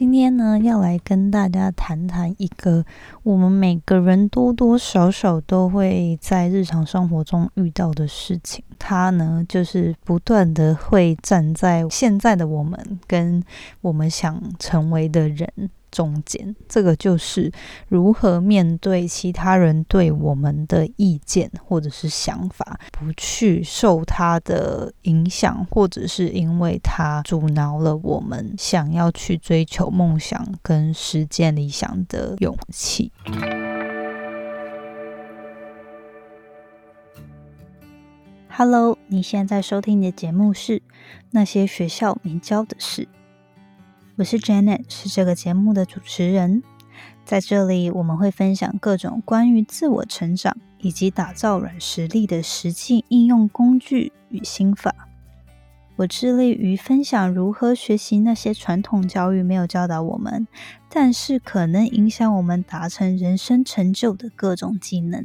今天呢，要来跟大家谈谈一个我们每个人多多少少都会在日常生活中遇到的事情。它呢，就是不断的会站在现在的我们跟我们想成为的人。中间，这个就是如何面对其他人对我们的意见或者是想法，不去受他的影响，或者是因为他阻挠了我们想要去追求梦想跟实践理想的勇气。Hello，你现在收听的节目是《那些学校没教的事》。我是 Janet，是这个节目的主持人。在这里，我们会分享各种关于自我成长以及打造软实力的实际应用工具与心法。我致力于分享如何学习那些传统教育没有教导我们，但是可能影响我们达成人生成就的各种技能。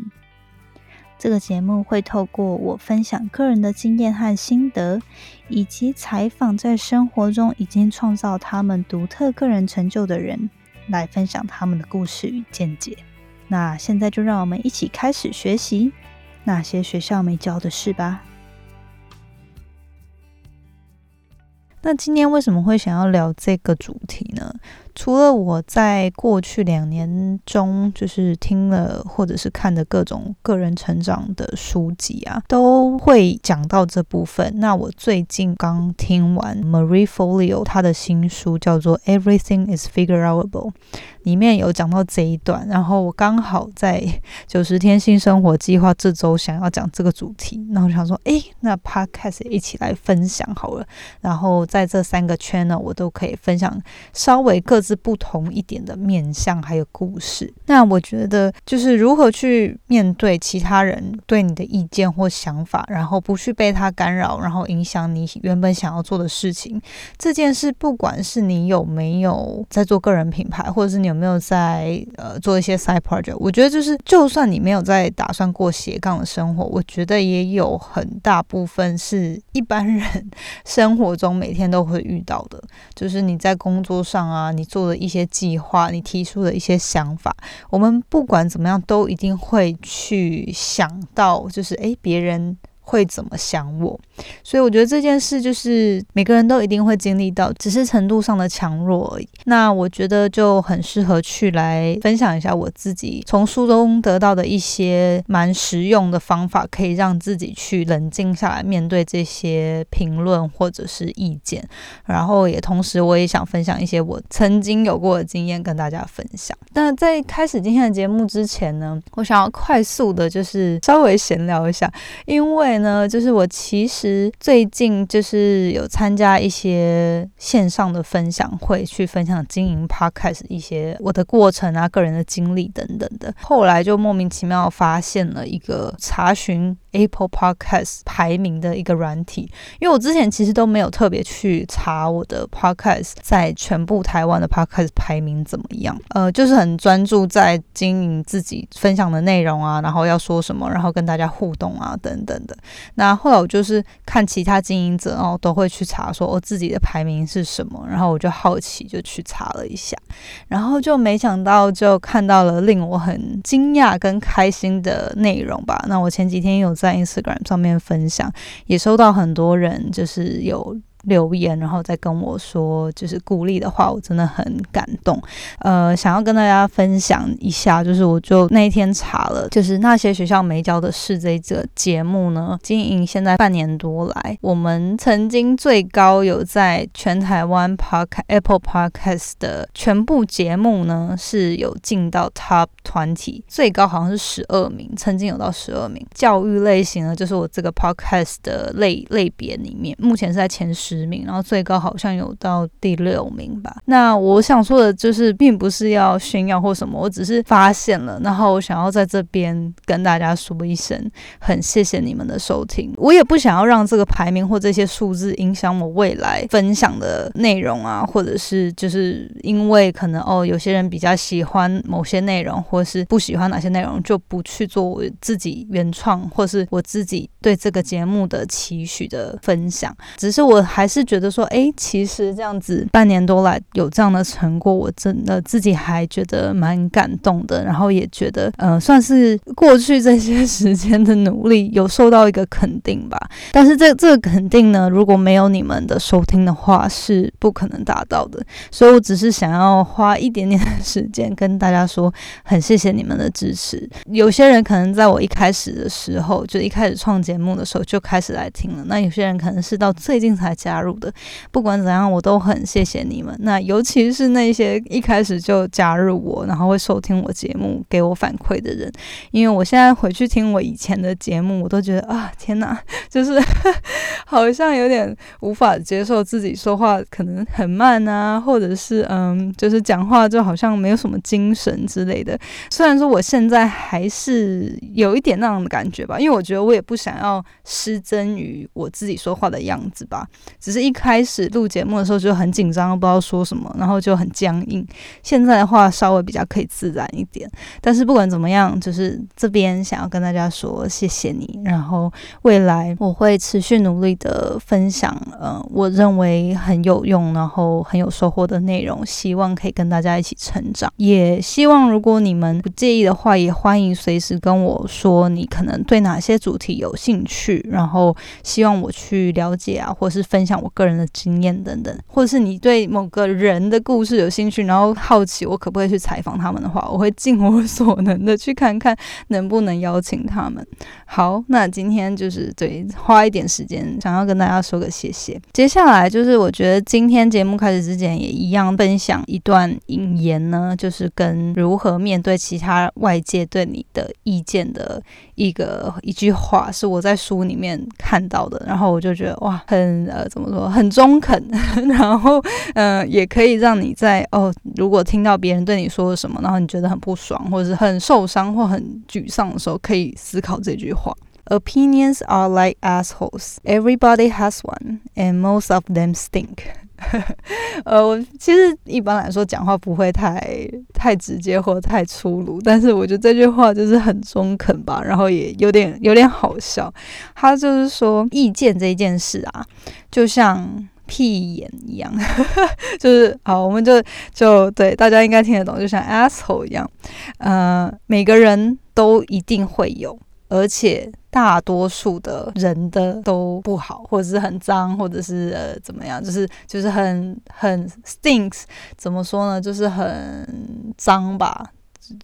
这个节目会透过我分享个人的经验和心得，以及采访在生活中已经创造他们独特个人成就的人，来分享他们的故事与见解。那现在就让我们一起开始学习那些学校没教的事吧。那今天为什么会想要聊这个主题呢？除了我在过去两年中，就是听了或者是看的各种个人成长的书籍啊，都会讲到这部分。那我最近刚听完 Marie Folio 她的新书，叫做《Everything Is Figureable》，里面有讲到这一段。然后我刚好在 九十天新生活计划这周想要讲这个主题，那我想说，诶，那 Podcast 一起来分享好了。然后在这三个圈呢，我都可以分享稍微各。自不同一点的面相，还有故事。那我觉得，就是如何去面对其他人对你的意见或想法，然后不去被他干扰，然后影响你原本想要做的事情。这件事，不管是你有没有在做个人品牌，或者是你有有没有在呃做一些 side project，我觉得就是，就算你没有在打算过斜杠的生活，我觉得也有很大部分是一般人生活中每天都会遇到的，就是你在工作上啊，你。做的一些计划，你提出的一些想法，我们不管怎么样，都一定会去想到，就是诶，别人。会怎么想我？所以我觉得这件事就是每个人都一定会经历到，只是程度上的强弱而已。那我觉得就很适合去来分享一下我自己从书中得到的一些蛮实用的方法，可以让自己去冷静下来面对这些评论或者是意见。然后也同时我也想分享一些我曾经有过的经验跟大家分享。那在开始今天的节目之前呢，我想要快速的就是稍微闲聊一下，因为。呢，就是我其实最近就是有参加一些线上的分享会，去分享经营 podcast 一些我的过程啊、个人的经历等等的。后来就莫名其妙发现了一个查询 Apple Podcast 排名的一个软体，因为我之前其实都没有特别去查我的 podcast 在全部台湾的 podcast 排名怎么样，呃，就是很专注在经营自己分享的内容啊，然后要说什么，然后跟大家互动啊等等的。那后来我就是看其他经营者，哦都会去查说我自己的排名是什么，然后我就好奇就去查了一下，然后就没想到就看到了令我很惊讶跟开心的内容吧。那我前几天有在在 Instagram 上面分享，也收到很多人就是有。留言，然后再跟我说，就是鼓励的话，我真的很感动。呃，想要跟大家分享一下，就是我就那一天查了，就是那些学校没教的事这一个节目呢，经营现在半年多来，我们曾经最高有在全台湾 Park Apple Podcast 的全部节目呢，是有进到 Top 团体最高好像是十二名，曾经有到十二名。教育类型呢，就是我这个 Podcast 的类类别里面，目前是在前十。十名，然后最高好像有到第六名吧。那我想说的就是，并不是要炫耀或什么，我只是发现了，然后我想要在这边跟大家说一声，很谢谢你们的收听。我也不想要让这个排名或这些数字影响我未来分享的内容啊，或者是就是因为可能哦，有些人比较喜欢某些内容，或是不喜欢哪些内容，就不去做我自己原创或是我自己对这个节目的期许的分享。只是我还。还是觉得说，哎，其实这样子半年多来有这样的成果，我真的自己还觉得蛮感动的，然后也觉得，呃，算是过去这些时间的努力有受到一个肯定吧。但是这这个肯定呢，如果没有你们的收听的话，是不可能达到的。所以我只是想要花一点点的时间跟大家说，很谢谢你们的支持。有些人可能在我一开始的时候，就一开始创节目的时候就开始来听了，那有些人可能是到最近才加加入的。不管怎样，我都很谢谢你们。那尤其是那些一开始就加入我，然后会收听我节目、给我反馈的人，因为我现在回去听我以前的节目，我都觉得啊，天哪，就是 好像有点无法接受自己说话可能很慢啊，或者是嗯，就是讲话就好像没有什么精神之类的。虽然说我现在还是有一点那样的感觉吧，因为我觉得我也不想要失真于我自己说话的样子吧。只是一开始录节目的时候就很紧张，不知道说什么，然后就很僵硬。现在的话稍微比较可以自然一点。但是不管怎么样，就是这边想要跟大家说谢谢你。然后未来我会持续努力的分享，呃，我认为很有用，然后很有收获的内容，希望可以跟大家一起成长。也希望如果你们不介意的话，也欢迎随时跟我说你可能对哪些主题有兴趣，然后希望我去了解啊，或是分。分享我个人的经验等等，或者是你对某个人的故事有兴趣，然后好奇我可不可以去采访他们的话，我会尽我所能的去看看能不能邀请他们。好，那今天就是对花一点时间，想要跟大家说个谢谢。接下来就是我觉得今天节目开始之前也一样分享一段引言呢，就是跟如何面对其他外界对你的意见的一个一句话，是我在书里面看到的，然后我就觉得哇，很呃。怎么说很中肯，然后嗯，也可以让你在哦，如果听到别人对你说什么，然后你觉得很不爽，或者是很受伤或很沮丧的时候，可以思考这句话：Opinions are like assholes. Everybody has one, and most of them stink. 呃，我其实一般来说讲话不会太太直接或太粗鲁，但是我觉得这句话就是很中肯吧，然后也有点有点好笑。他就是说，意见这一件事啊，就像屁眼一样，就是好，我们就就对大家应该听得懂，就像 asshole 一样，呃，每个人都一定会有。而且大多数的人的都不好，或者是很脏，或者是呃怎么样，就是就是很很 stinks，怎么说呢？就是很脏吧。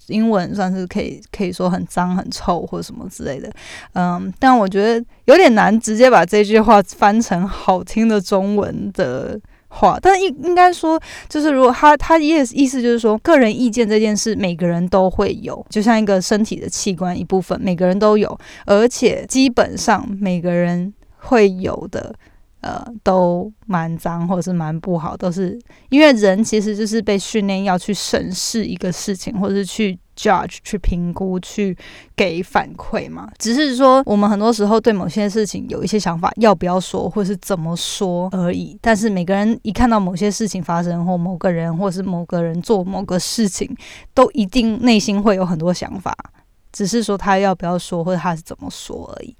英文算是可以可以说很脏、很臭或者什么之类的。嗯，但我觉得有点难直接把这句话翻成好听的中文的。话，但应应该说，就是如果他他意意思就是说，个人意见这件事，每个人都会有，就像一个身体的器官一部分，每个人都有，而且基本上每个人会有的，呃，都蛮脏或者是蛮不好，都是因为人其实就是被训练要去审视一个事情，或者是去。Judge 去评估去给反馈嘛，只是说我们很多时候对某些事情有一些想法，要不要说或是怎么说而已。但是每个人一看到某些事情发生，或某个人或是某个人做某个事情，都一定内心会有很多想法，只是说他要不要说或者他是怎么说而已。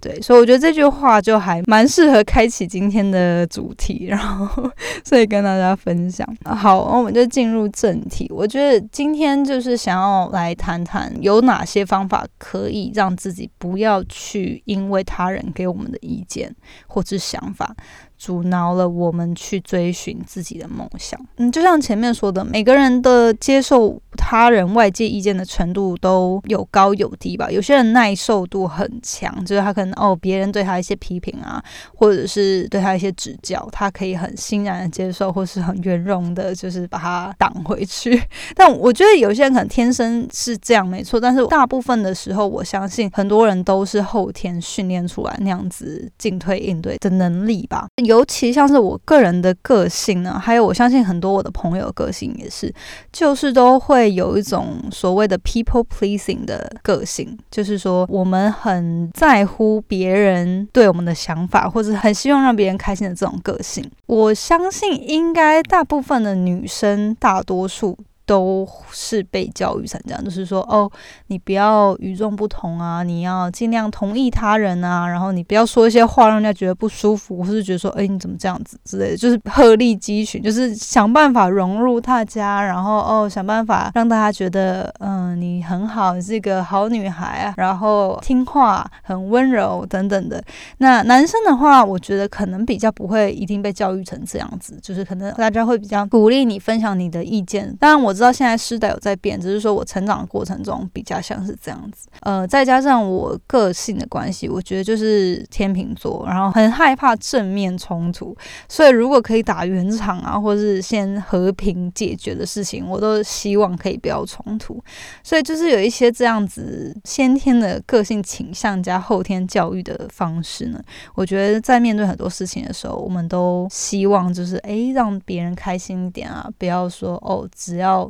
对，所以我觉得这句话就还蛮适合开启今天的主题，然后所以跟大家分享。好，我们就进入正题。我觉得今天就是想要来谈谈有哪些方法可以让自己不要去因为他人给我们的意见或是想法。阻挠了我们去追寻自己的梦想。嗯，就像前面说的，每个人的接受他人外界意见的程度都有高有低吧。有些人耐受度很强，就是他可能哦，别人对他一些批评啊，或者是对他一些指教，他可以很欣然的接受，或是很圆融的，就是把它挡回去。但我觉得有些人可能天生是这样，没错。但是大部分的时候，我相信很多人都是后天训练出来那样子进退应对的能力吧。尤其像是我个人的个性呢，还有我相信很多我的朋友个性也是，就是都会有一种所谓的 people pleasing 的个性，就是说我们很在乎别人对我们的想法，或者很希望让别人开心的这种个性。我相信应该大部分的女生，大多数。都是被教育成这样，就是说，哦，你不要与众不同啊，你要尽量同意他人啊，然后你不要说一些话让人家觉得不舒服，或是觉得说，哎，你怎么这样子之类的，就是鹤立鸡群，就是想办法融入大家，然后哦，想办法让大家觉得，嗯，你很好，你是一个好女孩啊，然后听话，很温柔等等的。那男生的话，我觉得可能比较不会一定被教育成这样子，就是可能大家会比较鼓励你分享你的意见。当然我知道现在时代有在变，只是说我成长的过程中比较像是这样子。呃，再加上我个性的关系，我觉得就是天秤座，然后很害怕正面冲突，所以如果可以打圆场啊，或是先和平解决的事情，我都希望可以不要冲突。所以就是有一些这样子先天的个性倾向加后天教育的方式呢，我觉得在面对很多事情的时候，我们都希望就是诶，让别人开心一点啊，不要说哦，只要。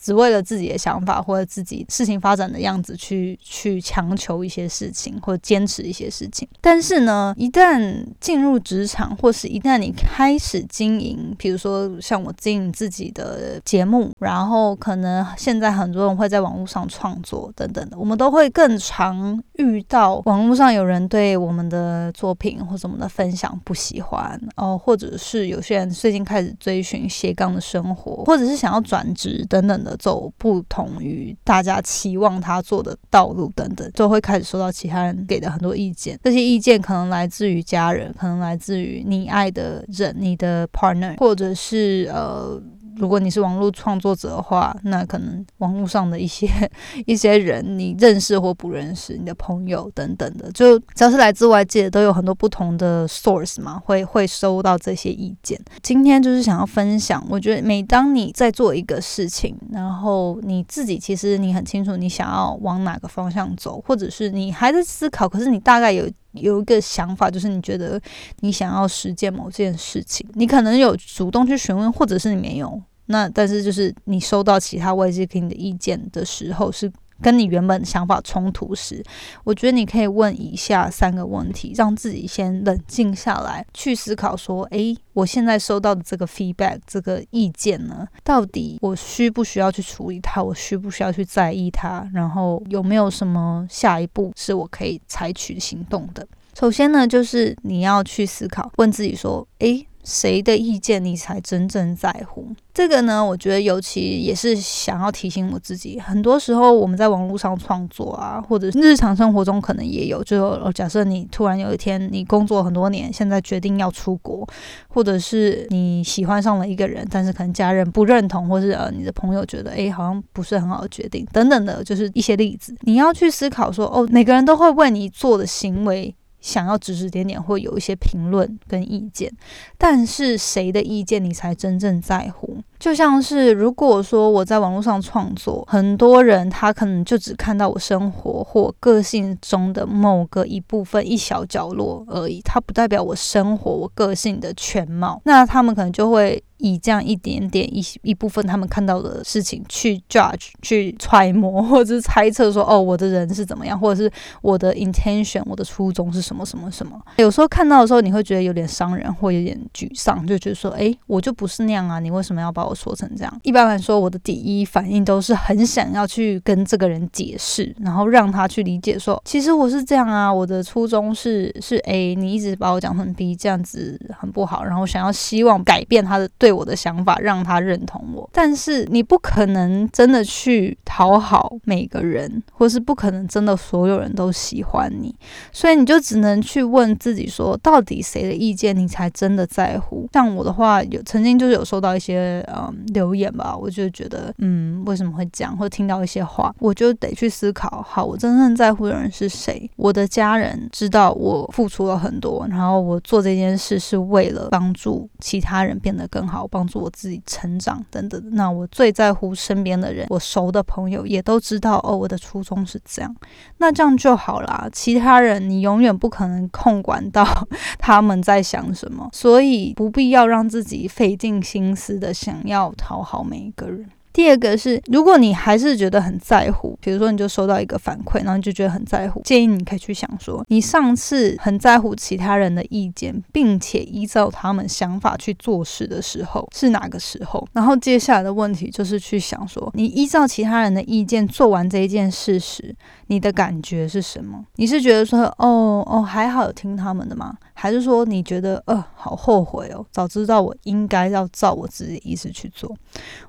只为了自己的想法或者自己事情发展的样子去去强求一些事情或坚持一些事情，但是呢，一旦进入职场，或是一旦你开始经营，比如说像我经营自己的节目，然后可能现在很多人会在网络上创作等等的，我们都会更常遇到网络上有人对我们的作品或什么的分享不喜欢哦，或者是有些人最近开始追寻斜杠的生活，或者是想要转职等等的。走不同于大家期望他做的道路等等，就会开始收到其他人给的很多意见。这些意见可能来自于家人，可能来自于你爱的人，你的 partner，或者是呃。如果你是网络创作者的话，那可能网络上的一些 一些人，你认识或不认识，你的朋友等等的，就只要是来自外界，都有很多不同的 source 嘛，会会收到这些意见。今天就是想要分享，我觉得每当你在做一个事情，然后你自己其实你很清楚你想要往哪个方向走，或者是你还在思考，可是你大概有有一个想法，就是你觉得你想要实践某件事情，你可能有主动去询问，或者是你没有。那但是就是你收到其他外界给你的意见的时候，是跟你原本想法冲突时，我觉得你可以问以下三个问题，让自己先冷静下来，去思考说：诶，我现在收到的这个 feedback 这个意见呢，到底我需不需要去处理它？我需不需要去在意它？然后有没有什么下一步是我可以采取行动的？首先呢，就是你要去思考，问自己说：诶。谁的意见你才真正在乎？这个呢，我觉得尤其也是想要提醒我自己。很多时候我们在网络上创作啊，或者日常生活中可能也有。就假设你突然有一天你工作很多年，现在决定要出国，或者是你喜欢上了一个人，但是可能家人不认同，或是呃你的朋友觉得诶好像不是很好的决定等等的，就是一些例子。你要去思考说，哦，每个人都会为你做的行为。想要指指点点，会有一些评论跟意见，但是谁的意见你才真正在乎？就像是如果说我在网络上创作，很多人他可能就只看到我生活或个性中的某个一部分、一小角落而已，它不代表我生活、我个性的全貌。那他们可能就会。以这样一点点一一部分他们看到的事情去 judge 去揣摩或者是猜测说哦我的人是怎么样或者是我的 intention 我的初衷是什么什么什么有时候看到的时候你会觉得有点伤人或有点沮丧就觉得说诶，我就不是那样啊你为什么要把我我说成这样一般来说我的第一反应都是很想要去跟这个人解释然后让他去理解说其实我是这样啊我的初衷是是 A 你一直把我讲成 B 这样子很不好然后想要希望改变他的对。我的想法让他认同我，但是你不可能真的去讨好每个人，或是不可能真的所有人都喜欢你，所以你就只能去问自己说，到底谁的意见你才真的在乎？像我的话，有曾经就是有收到一些嗯留言吧，我就觉得嗯为什么会这样，或听到一些话，我就得去思考，好，我真正在乎的人是谁？我的家人知道我付出了很多，然后我做这件事是为了帮助其他人变得更好。帮助我自己成长等等。那我最在乎身边的人，我熟的朋友也都知道哦，我的初衷是这样。那这样就好啦。其他人你永远不可能控管到 他们在想什么，所以不必要让自己费尽心思的想要讨好每一个人。第二个是，如果你还是觉得很在乎，比如说你就收到一个反馈，然后你就觉得很在乎，建议你可以去想说，你上次很在乎其他人的意见，并且依照他们想法去做事的时候是哪个时候？然后接下来的问题就是去想说，你依照其他人的意见做完这一件事时，你的感觉是什么？你是觉得说，哦哦，还好有听他们的吗？还是说你觉得，呃，好后悔哦，早知道我应该要照我自己的意思去做？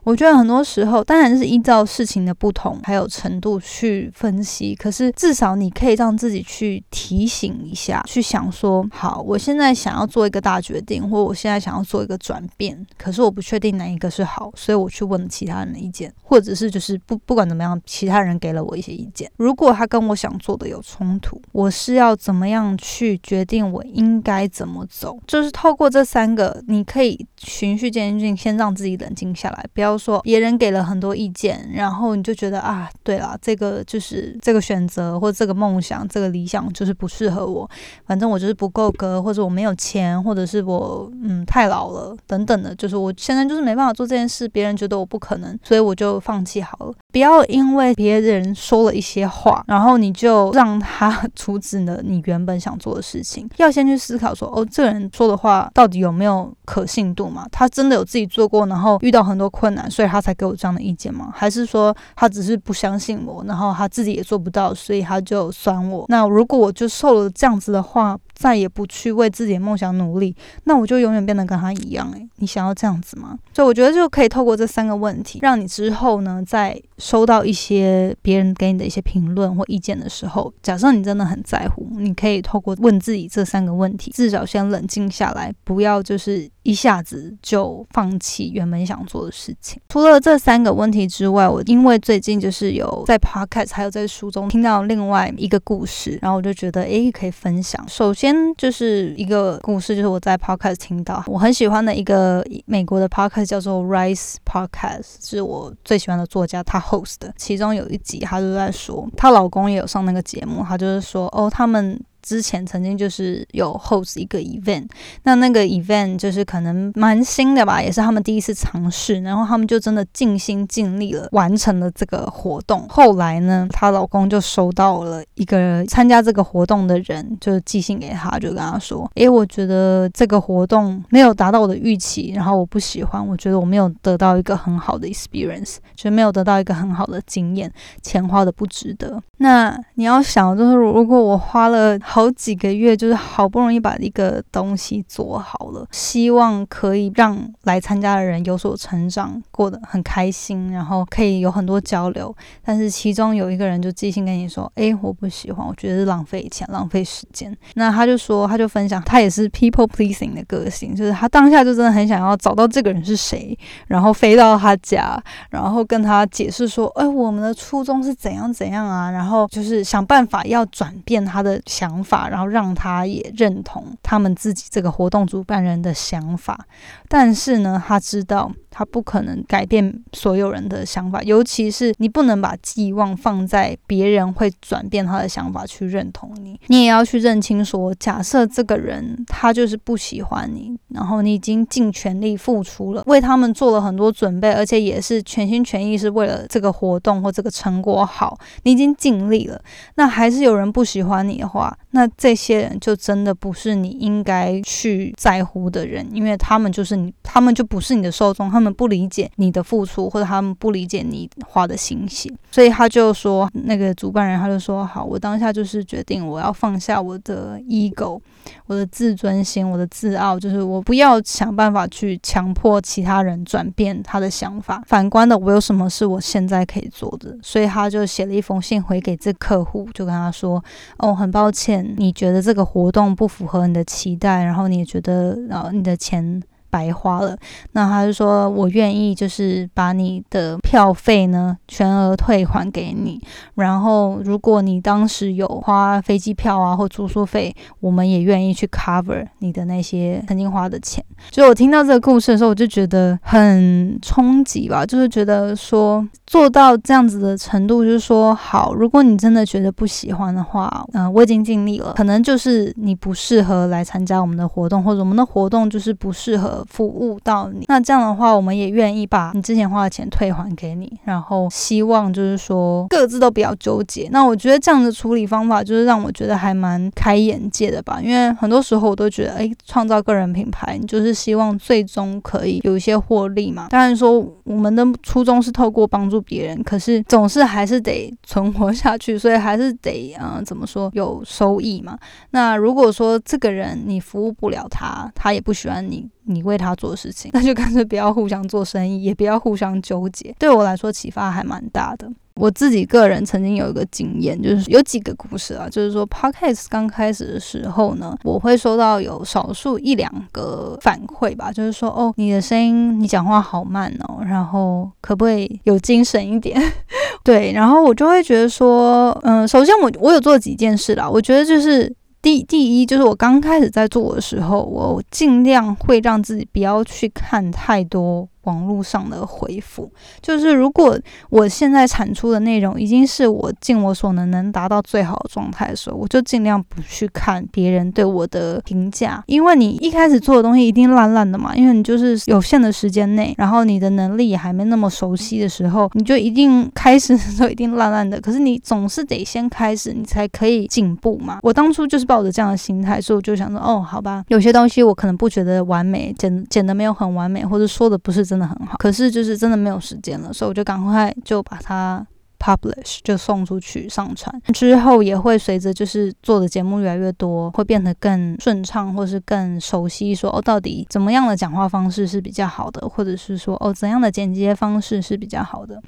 我觉得很多时候，当然是依照事情的不同还有程度去分析。可是至少你可以让自己去提醒一下，去想说，好，我现在想要做一个大决定，或我现在想要做一个转变，可是我不确定哪一个是好，所以我去问其他人的意见，或者是就是不不管怎么样，其他人给了我一些意见，如果他跟我想做的有冲突，我是要怎么样去决定我应该怎么走？就是透过这三个，你可以循序渐进，先让自己冷静下来。不要说别人给了很多意见，然后你就觉得啊，对了，这个就是这个选择或这个梦想、这个理想就是不适合我。反正我就是不够格，或者我没有钱，或者是我嗯太老了等等的，就是我现在就是没办法做这件事。别人觉得我不可能，所以我就放弃好了。不要因为别人说了一些话，然后你就让他 阻止了你原本想做的事情。要先去思考说，哦，这个人说的话到底有没有可信度嘛？他真的有自己做过，然后遇到很多困难，所以他才给我这样的意见吗？还是说他只是不相信我，然后他自己也做不到，所以他就酸我？那如果我就受了这样子的话，再也不去为自己的梦想努力，那我就永远变得跟他一样。诶，你想要这样子吗？所以我觉得就可以透过这三个问题，让你之后呢，在收到一些别人给你的一些评论或意见的时候，假设你真的很在乎，你可以透过问自己这三个问题，至少先冷静下来，不要就是一下子就放弃原本想做的事情。除了这三个问题之外，我因为最近就是有在 podcast 还有在书中听到另外一个故事，然后我就觉得诶可以分享。首先。就是一个故事，就是我在 podcast 听到我很喜欢的一个美国的 podcast 叫做 Rise Podcast，是我最喜欢的作家他 host 的。其中有一集，他就在说，她老公也有上那个节目，他就是说，哦，他们。之前曾经就是有 host 一个 event，那那个 event 就是可能蛮新的吧，也是他们第一次尝试，然后他们就真的尽心尽力了，完成了这个活动。后来呢，她老公就收到了一个参加这个活动的人，就寄信给他，就跟他说：“诶，我觉得这个活动没有达到我的预期，然后我不喜欢，我觉得我没有得到一个很好的 experience，就是没有得到一个很好的经验，钱花的不值得。”那你要想，就是如果我花了。好几个月，就是好不容易把一个东西做好了，希望可以让来参加的人有所成长，过得很开心，然后可以有很多交流。但是其中有一个人就即兴跟你说：“诶，我不喜欢，我觉得是浪费钱、浪费时间。”那他就说，他就分享，他也是 people pleasing 的个性，就是他当下就真的很想要找到这个人是谁，然后飞到他家，然后跟他解释说：“诶，我们的初衷是怎样怎样啊？”然后就是想办法要转变他的想。法，然后让他也认同他们自己这个活动主办人的想法，但是呢，他知道。他不可能改变所有人的想法，尤其是你不能把寄望放在别人会转变他的想法去认同你。你也要去认清，说假设这个人他就是不喜欢你，然后你已经尽全力付出了，为他们做了很多准备，而且也是全心全意是为了这个活动或这个成果好，你已经尽力了。那还是有人不喜欢你的话，那这些人就真的不是你应该去在乎的人，因为他们就是你，他们就不是你的受众。他他们不理解你的付出，或者他们不理解你花的心血，所以他就说，那个主办人他就说，好，我当下就是决定，我要放下我的 ego，我的自尊心，我的自傲，就是我不要想办法去强迫其他人转变他的想法。反观的，我有什么是我现在可以做的？所以他就写了一封信回给这客户，就跟他说，哦，很抱歉，你觉得这个活动不符合你的期待，然后你也觉得，呃，你的钱。白花了，那他就说，我愿意就是把你的票费呢全额退还给你，然后如果你当时有花飞机票啊或住宿费，我们也愿意去 cover 你的那些曾经花的钱。就我听到这个故事的时候，我就觉得很冲击吧，就是觉得说做到这样子的程度，就是说好，如果你真的觉得不喜欢的话，嗯，我已经尽力了，可能就是你不适合来参加我们的活动，或者我们的活动就是不适合。服务到你。那这样的话，我们也愿意把你之前花的钱退还给你，然后希望就是说各自都比较纠结。那我觉得这样的处理方法就是让我觉得还蛮开眼界的吧，因为很多时候我都觉得，哎，创造个人品牌，你就是希望最终可以有一些获利嘛。当然说我们的初衷是透过帮助别人，可是总是还是得存活下去，所以还是得嗯，怎么说有收益嘛。那如果说这个人你服务不了他，他也不喜欢你。你为为他做事情，那就干脆不要互相做生意，也不要互相纠结。对我来说启发还蛮大的。我自己个人曾经有一个经验，就是有几个故事啊，就是说 podcast 刚开始的时候呢，我会收到有少数一两个反馈吧，就是说哦，你的声音，你讲话好慢哦，然后可不可以有精神一点？对，然后我就会觉得说，嗯，首先我我有做几件事啦，我觉得就是。第第一就是我刚开始在做的时候，我尽量会让自己不要去看太多。网络上的回复，就是如果我现在产出的内容已经是我尽我所能能达到最好的状态的时候，我就尽量不去看别人对我的评价，因为你一开始做的东西一定烂烂的嘛，因为你就是有限的时间内，然后你的能力也还没那么熟悉的时候，你就一定开始的时候一定烂烂的。可是你总是得先开始，你才可以进步嘛。我当初就是抱着这样的心态，所以我就想说，哦，好吧，有些东西我可能不觉得完美，剪剪的没有很完美，或者说的不是。真的很好，可是就是真的没有时间了，所以我就赶快就把它。publish 就送出去上传之后，也会随着就是做的节目越来越多，会变得更顺畅，或是更熟悉。说哦，到底怎么样的讲话方式是比较好的，或者是说哦，怎样的剪接方式是比较好的？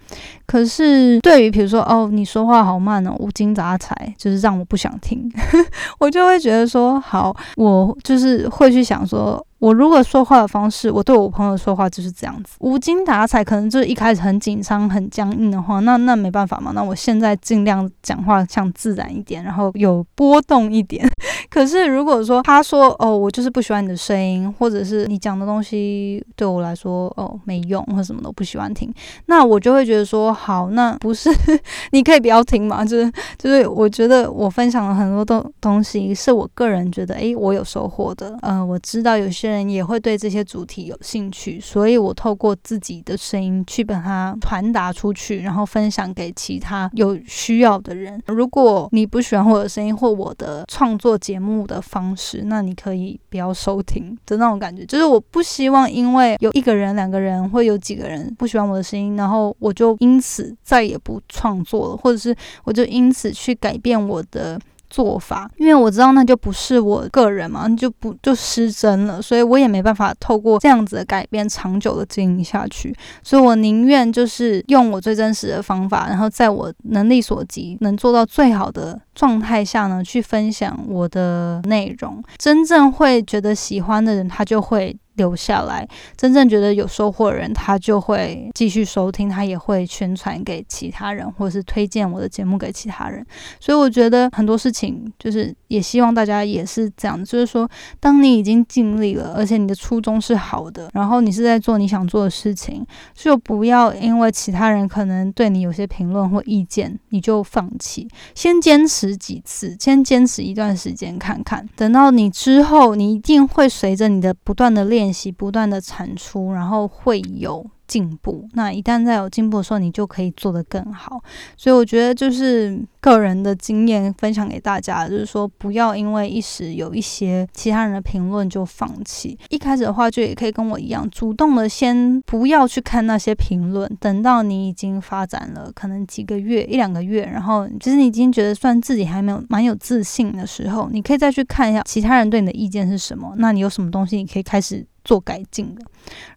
可是对于比如说哦，你说话好慢哦，无精打采，就是让我不想听，我就会觉得说好，我就是会去想说，我如果说话的方式，我对我朋友说话就是这样子，无精打采，可能就是一开始很紧张、很僵硬的话，那那没办法。嘛？那我现在尽量讲话像自然一点，然后有波动一点。可是如果说他说哦，我就是不喜欢你的声音，或者是你讲的东西对我来说哦没用，或什么都不喜欢听，那我就会觉得说好，那不是 你可以不要听嘛？就是就是，我觉得我分享了很多东东西，是我个人觉得诶，我有收获的。呃，我知道有些人也会对这些主题有兴趣，所以我透过自己的声音去把它传达出去，然后分享给。其他有需要的人，如果你不喜欢我的声音或我的创作节目的方式，那你可以不要收听的那种感觉。就是我不希望因为有一个人、两个人或有几个人不喜欢我的声音，然后我就因此再也不创作了，或者是我就因此去改变我的。做法，因为我知道那就不是我个人嘛，就不就失真了，所以我也没办法透过这样子的改变长久的经营下去，所以我宁愿就是用我最真实的方法，然后在我能力所及能做到最好的状态下呢，去分享我的内容，真正会觉得喜欢的人，他就会。留下来，真正觉得有收获的人，他就会继续收听，他也会宣传给其他人，或者是推荐我的节目给其他人。所以我觉得很多事情，就是也希望大家也是这样，就是说，当你已经尽力了，而且你的初衷是好的，然后你是在做你想做的事情，就不要因为其他人可能对你有些评论或意见，你就放弃。先坚持几次，先坚持一段时间看看，等到你之后，你一定会随着你的不断的练。练习不断的产出，然后会有进步。那一旦在有进步的时候，你就可以做得更好。所以我觉得就是个人的经验分享给大家，就是说不要因为一时有一些其他人的评论就放弃。一开始的话，就也可以跟我一样，主动的先不要去看那些评论。等到你已经发展了可能几个月、一两个月，然后其实你已经觉得算自己还没有蛮有自信的时候，你可以再去看一下其他人对你的意见是什么。那你有什么东西你可以开始。做改进的，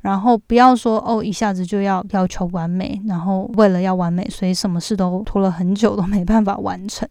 然后不要说哦，一下子就要要求完美，然后为了要完美，所以什么事都拖了很久都没办法完成。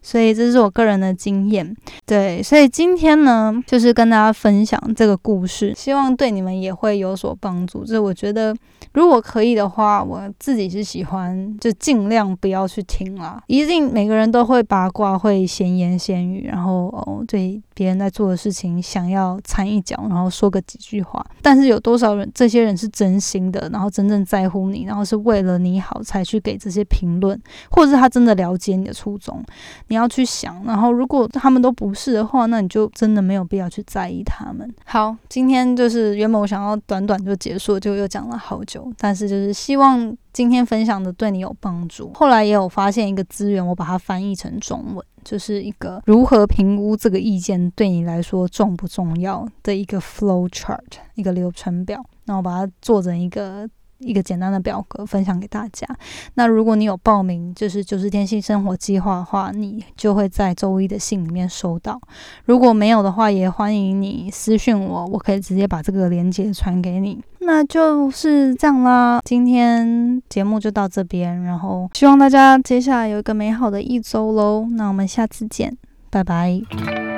所以这是我个人的经验，对，所以今天呢，就是跟大家分享这个故事，希望对你们也会有所帮助。就是我觉得，如果可以的话，我自己是喜欢，就尽量不要去听啦。一定每个人都会八卦，会闲言闲语，然后哦，对别人在做的事情想要掺一脚，然后说个几句话。但是有多少人，这些人是真心的，然后真正在乎你，然后是为了你好才去给这些评论，或者是他真的了解你的初衷？你。要去想。然后如果他们都不是的话，那你就真的没有必要去在意他们。好，今天就是原本我想要短短就结束，就又讲了好久，但是就是希望今天分享的对你有帮助。后来也有发现一个资源，我把它翻译成中文，就是一个如何评估这个意见对你来说重不重要的一个 flow chart，一个流程表。那我把它做成一个。一个简单的表格分享给大家。那如果你有报名就是九十天性生活计划的话，你就会在周一的信里面收到。如果没有的话，也欢迎你私讯我，我可以直接把这个链接传给你。那就是这样啦，今天节目就到这边，然后希望大家接下来有一个美好的一周喽。那我们下次见，拜拜。